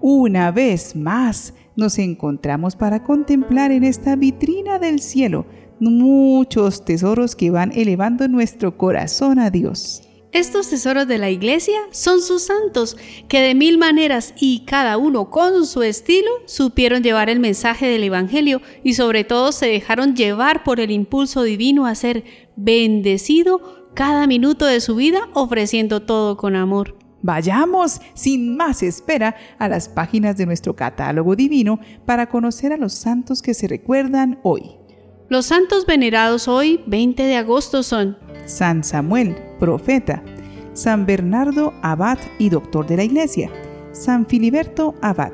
Una vez más nos encontramos para contemplar en esta vitrina del cielo muchos tesoros que van elevando nuestro corazón a Dios. Estos tesoros de la iglesia son sus santos, que de mil maneras y cada uno con su estilo supieron llevar el mensaje del Evangelio y sobre todo se dejaron llevar por el impulso divino a ser bendecido cada minuto de su vida ofreciendo todo con amor. Vayamos sin más espera a las páginas de nuestro catálogo divino para conocer a los santos que se recuerdan hoy. Los santos venerados hoy, 20 de agosto, son San Samuel, profeta, San Bernardo, abad y doctor de la iglesia, San Filiberto, abad,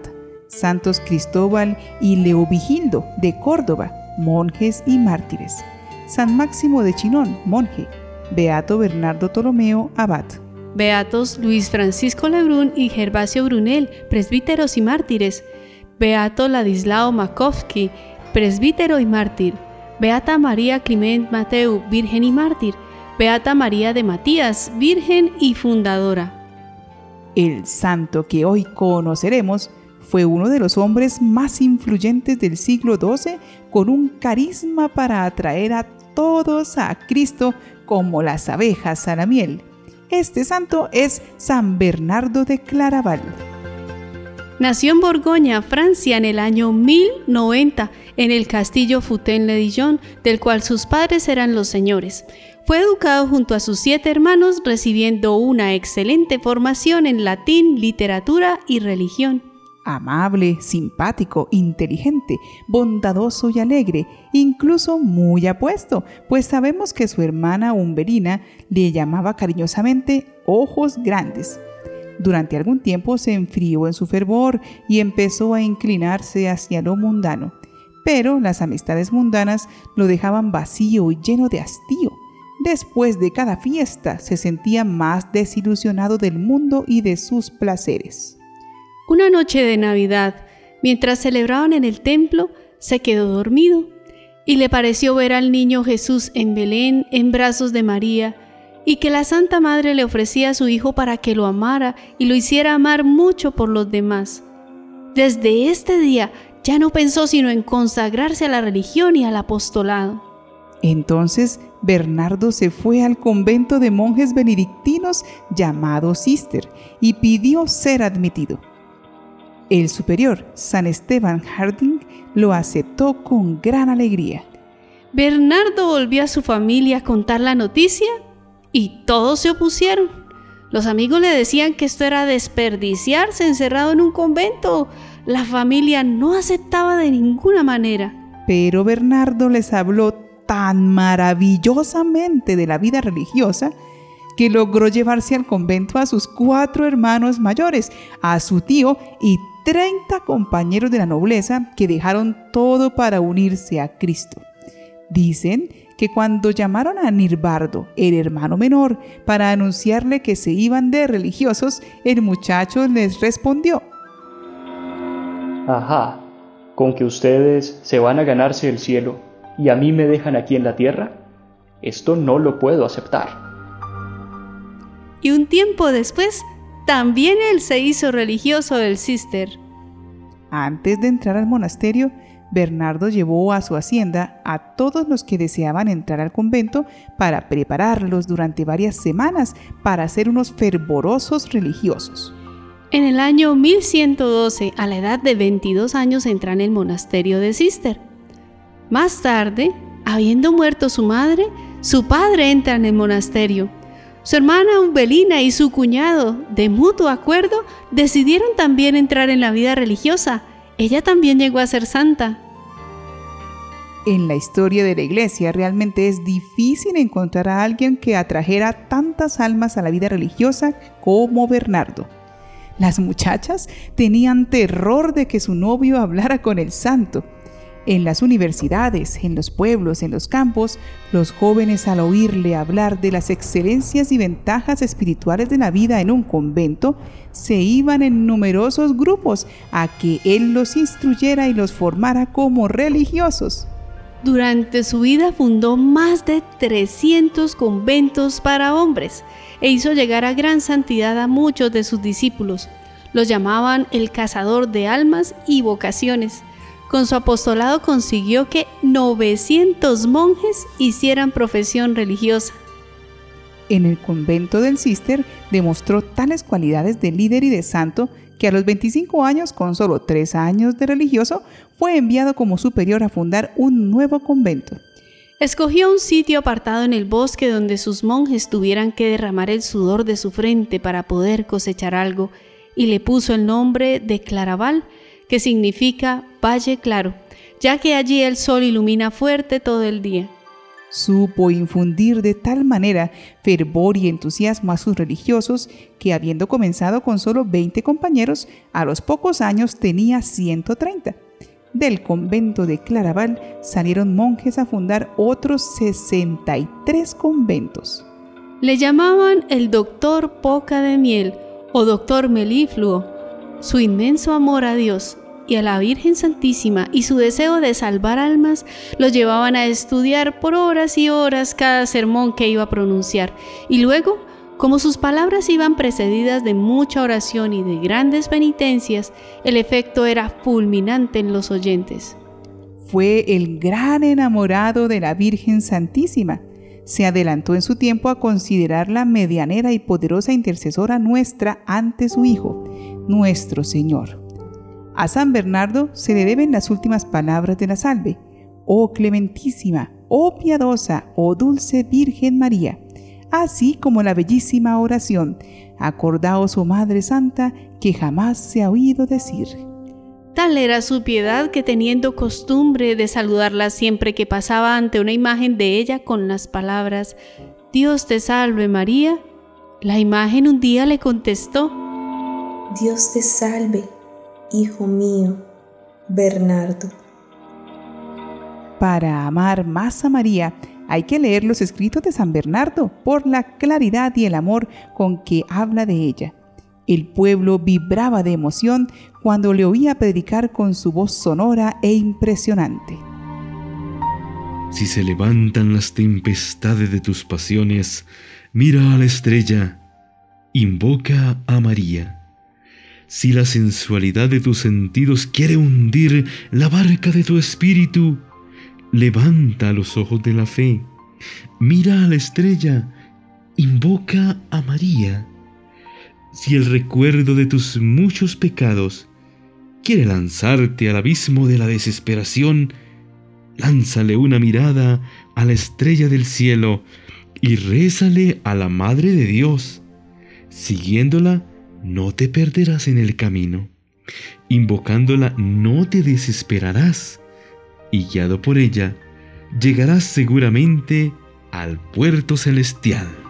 Santos Cristóbal y Leovigildo de Córdoba, monjes y mártires, San Máximo de Chinón, monje, Beato Bernardo Ptolomeo, abad. Beatos Luis Francisco Lebrun y Gervasio Brunel, presbíteros y mártires. Beato Ladislao Makovsky, presbítero y mártir. Beata María Clement Mateu, virgen y mártir. Beata María de Matías, virgen y fundadora. El santo que hoy conoceremos fue uno de los hombres más influyentes del siglo XII con un carisma para atraer a todos a Cristo como las abejas a la miel. Este santo es San Bernardo de Claraval. Nació en Borgoña, Francia, en el año 1090, en el castillo Foutain-le-Dijon, del cual sus padres eran los señores. Fue educado junto a sus siete hermanos, recibiendo una excelente formación en latín, literatura y religión amable, simpático, inteligente, bondadoso y alegre, incluso muy apuesto, pues sabemos que su hermana Umberina le llamaba cariñosamente ojos grandes. Durante algún tiempo se enfrió en su fervor y empezó a inclinarse hacia lo mundano, pero las amistades mundanas lo dejaban vacío y lleno de hastío. Después de cada fiesta se sentía más desilusionado del mundo y de sus placeres. Una noche de Navidad, mientras celebraban en el templo, se quedó dormido y le pareció ver al niño Jesús en Belén en brazos de María y que la Santa Madre le ofrecía a su hijo para que lo amara y lo hiciera amar mucho por los demás. Desde este día ya no pensó sino en consagrarse a la religión y al apostolado. Entonces Bernardo se fue al convento de monjes benedictinos llamado Sister y pidió ser admitido. El superior, San Esteban Harding, lo aceptó con gran alegría. Bernardo volvió a su familia a contar la noticia y todos se opusieron. Los amigos le decían que esto era desperdiciarse encerrado en un convento. La familia no aceptaba de ninguna manera. Pero Bernardo les habló tan maravillosamente de la vida religiosa que logró llevarse al convento a sus cuatro hermanos mayores, a su tío y 30 compañeros de la nobleza que dejaron todo para unirse a Cristo. Dicen que cuando llamaron a Nirbardo, el hermano menor, para anunciarle que se iban de religiosos, el muchacho les respondió, Ajá, con que ustedes se van a ganarse el cielo y a mí me dejan aquí en la tierra, esto no lo puedo aceptar. Y un tiempo después también él se hizo religioso del cister. Antes de entrar al monasterio, Bernardo llevó a su hacienda a todos los que deseaban entrar al convento para prepararlos durante varias semanas para ser unos fervorosos religiosos. En el año 1112, a la edad de 22 años, entra en el monasterio de Cister. Más tarde, habiendo muerto su madre, su padre entra en el monasterio su hermana Umbelina y su cuñado, de mutuo acuerdo, decidieron también entrar en la vida religiosa. Ella también llegó a ser santa. En la historia de la iglesia realmente es difícil encontrar a alguien que atrajera tantas almas a la vida religiosa como Bernardo. Las muchachas tenían terror de que su novio hablara con el santo en las universidades, en los pueblos, en los campos, los jóvenes al oírle hablar de las excelencias y ventajas espirituales de la vida en un convento, se iban en numerosos grupos a que él los instruyera y los formara como religiosos. Durante su vida fundó más de 300 conventos para hombres e hizo llegar a gran santidad a muchos de sus discípulos. Lo llamaban el cazador de almas y vocaciones. Con su apostolado consiguió que 900 monjes hicieran profesión religiosa. En el convento del Cister demostró tales cualidades de líder y de santo que a los 25 años, con solo 3 años de religioso, fue enviado como superior a fundar un nuevo convento. Escogió un sitio apartado en el bosque donde sus monjes tuvieran que derramar el sudor de su frente para poder cosechar algo, y le puso el nombre de Claraval, que significa Valle Claro, ya que allí el sol ilumina fuerte todo el día. Supo infundir de tal manera fervor y entusiasmo a sus religiosos que habiendo comenzado con solo 20 compañeros, a los pocos años tenía 130. Del convento de Claraval salieron monjes a fundar otros 63 conventos. Le llamaban el doctor Poca de Miel o doctor Melifluo. Su inmenso amor a Dios y a la Virgen Santísima y su deseo de salvar almas los llevaban a estudiar por horas y horas cada sermón que iba a pronunciar. Y luego, como sus palabras iban precedidas de mucha oración y de grandes penitencias, el efecto era fulminante en los oyentes. Fue el gran enamorado de la Virgen Santísima. Se adelantó en su tiempo a considerarla medianera y poderosa intercesora nuestra ante su Hijo, nuestro Señor. A San Bernardo se le deben las últimas palabras de la salve. Oh clementísima, oh piadosa, oh dulce Virgen María, así como la bellísima oración, acordaos, oh Madre Santa, que jamás se ha oído decir. Tal era su piedad que teniendo costumbre de saludarla siempre que pasaba ante una imagen de ella con las palabras, Dios te salve María, la imagen un día le contestó, Dios te salve hijo mío, Bernardo. Para amar más a María, hay que leer los escritos de San Bernardo por la claridad y el amor con que habla de ella. El pueblo vibraba de emoción cuando le oía predicar con su voz sonora e impresionante. Si se levantan las tempestades de tus pasiones, mira a la estrella, invoca a María. Si la sensualidad de tus sentidos quiere hundir la barca de tu espíritu, levanta los ojos de la fe, mira a la estrella, invoca a María. Si el recuerdo de tus muchos pecados quiere lanzarte al abismo de la desesperación, lánzale una mirada a la estrella del cielo y rézale a la Madre de Dios. Siguiéndola, no te perderás en el camino. Invocándola no te desesperarás y guiado por ella, llegarás seguramente al puerto celestial.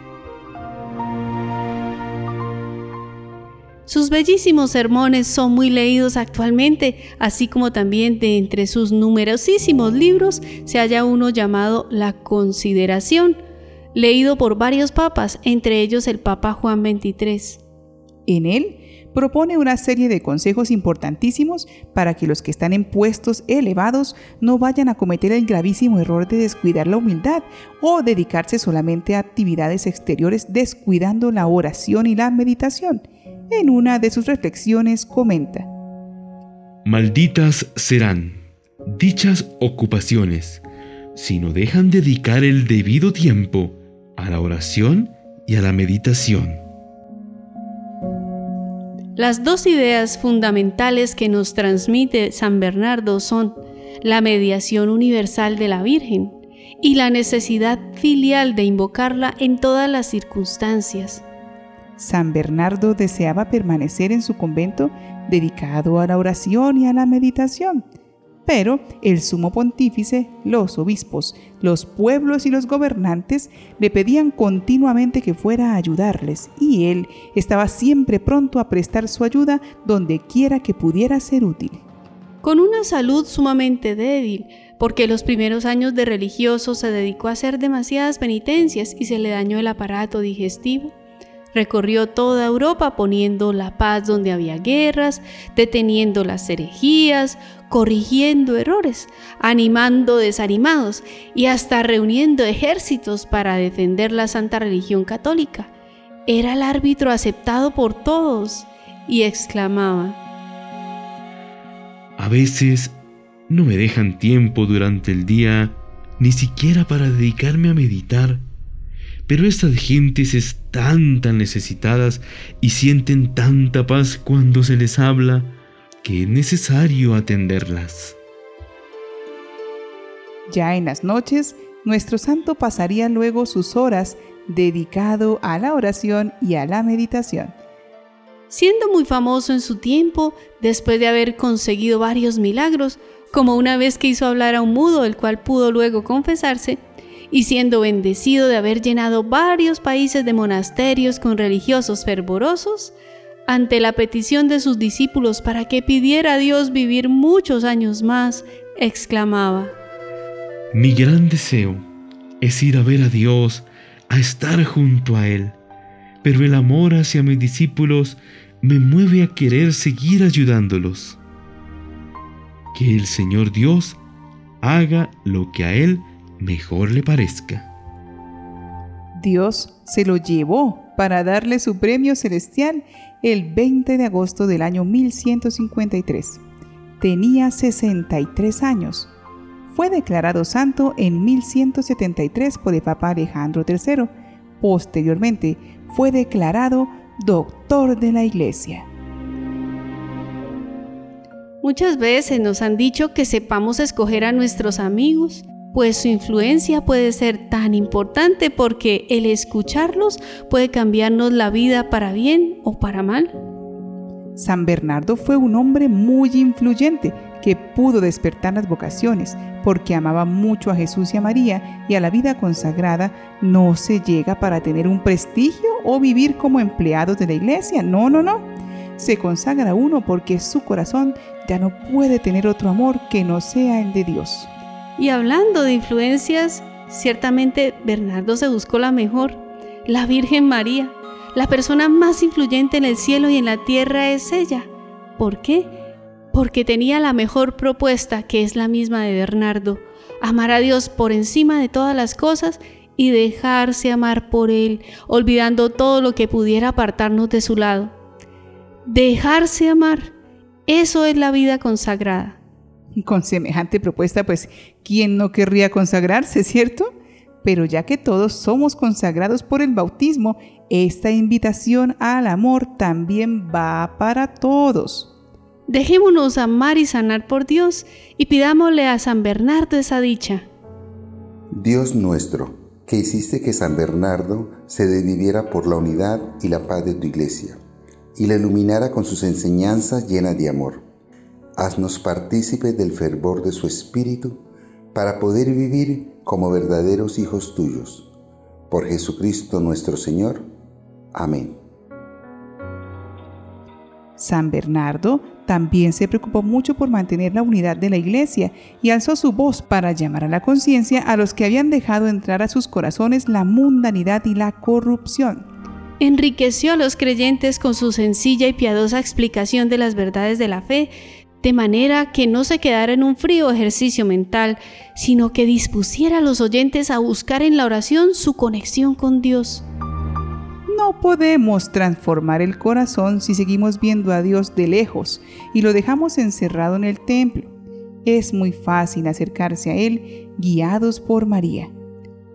Sus bellísimos sermones son muy leídos actualmente, así como también de entre sus numerosísimos libros se halla uno llamado La Consideración, leído por varios papas, entre ellos el Papa Juan XXIII. En él propone una serie de consejos importantísimos para que los que están en puestos elevados no vayan a cometer el gravísimo error de descuidar la humildad o dedicarse solamente a actividades exteriores descuidando la oración y la meditación. En una de sus reflexiones comenta, Malditas serán dichas ocupaciones si no dejan dedicar el debido tiempo a la oración y a la meditación. Las dos ideas fundamentales que nos transmite San Bernardo son la mediación universal de la Virgen y la necesidad filial de invocarla en todas las circunstancias. San Bernardo deseaba permanecer en su convento dedicado a la oración y a la meditación pero el sumo pontífice, los obispos, los pueblos y los gobernantes le pedían continuamente que fuera a ayudarles, y él estaba siempre pronto a prestar su ayuda donde quiera que pudiera ser útil. Con una salud sumamente débil, porque los primeros años de religioso se dedicó a hacer demasiadas penitencias y se le dañó el aparato digestivo, Recorrió toda Europa poniendo la paz donde había guerras, deteniendo las herejías, corrigiendo errores, animando desanimados y hasta reuniendo ejércitos para defender la santa religión católica. Era el árbitro aceptado por todos. y exclamaba, A veces no me dejan tiempo durante el día ni siquiera para dedicarme a meditar, pero estas gentes están tan necesitadas y sienten tanta paz cuando se les habla que es necesario atenderlas. Ya en las noches, nuestro santo pasaría luego sus horas dedicado a la oración y a la meditación. Siendo muy famoso en su tiempo, después de haber conseguido varios milagros, como una vez que hizo hablar a un mudo, el cual pudo luego confesarse, y siendo bendecido de haber llenado varios países de monasterios con religiosos fervorosos, ante la petición de sus discípulos para que pidiera a Dios vivir muchos años más, exclamaba, Mi gran deseo es ir a ver a Dios, a estar junto a Él, pero el amor hacia mis discípulos me mueve a querer seguir ayudándolos. Que el Señor Dios haga lo que a Él mejor le parezca. Dios se lo llevó para darle su premio celestial el 20 de agosto del año 1153. Tenía 63 años. Fue declarado santo en 1173 por el Papa Alejandro III. Posteriormente fue declarado doctor de la Iglesia. Muchas veces nos han dicho que sepamos escoger a nuestros amigos, pues su influencia puede ser tan importante porque el escucharlos puede cambiarnos la vida para bien o para mal. San Bernardo fue un hombre muy influyente que pudo despertar las vocaciones porque amaba mucho a Jesús y a María y a la vida consagrada no se llega para tener un prestigio o vivir como empleados de la iglesia. No, no, no. Se consagra uno porque su corazón ya no puede tener otro amor que no sea el de Dios. Y hablando de influencias, ciertamente Bernardo se buscó la mejor, la Virgen María. La persona más influyente en el cielo y en la tierra es ella. ¿Por qué? Porque tenía la mejor propuesta, que es la misma de Bernardo, amar a Dios por encima de todas las cosas y dejarse amar por Él, olvidando todo lo que pudiera apartarnos de su lado. Dejarse amar, eso es la vida consagrada. Con semejante propuesta, pues, ¿quién no querría consagrarse, cierto? Pero ya que todos somos consagrados por el bautismo, esta invitación al amor también va para todos. Dejémonos amar y sanar por Dios y pidámosle a San Bernardo esa dicha. Dios nuestro, que hiciste que San Bernardo se desviviera por la unidad y la paz de tu iglesia, y la iluminara con sus enseñanzas llenas de amor. Haznos partícipes del fervor de su espíritu, para poder vivir como verdaderos hijos tuyos. Por Jesucristo nuestro Señor. Amén. San Bernardo también se preocupó mucho por mantener la unidad de la iglesia y alzó su voz para llamar a la conciencia a los que habían dejado entrar a sus corazones la mundanidad y la corrupción. Enriqueció a los creyentes con su sencilla y piadosa explicación de las verdades de la fe, de manera que no se quedara en un frío ejercicio mental, sino que dispusiera a los oyentes a buscar en la oración su conexión con Dios. No podemos transformar el corazón si seguimos viendo a Dios de lejos y lo dejamos encerrado en el templo. Es muy fácil acercarse a Él guiados por María.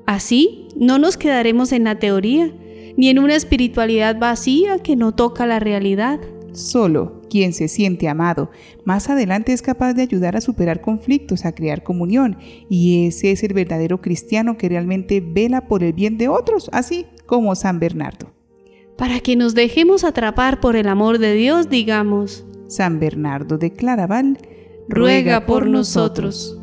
Así, no nos quedaremos en la teoría, ni en una espiritualidad vacía que no toca la realidad. Solo quien se siente amado más adelante es capaz de ayudar a superar conflictos, a crear comunión, y ese es el verdadero cristiano que realmente vela por el bien de otros, así como San Bernardo. Para que nos dejemos atrapar por el amor de Dios, digamos, San Bernardo de Claraval, ruega por nosotros.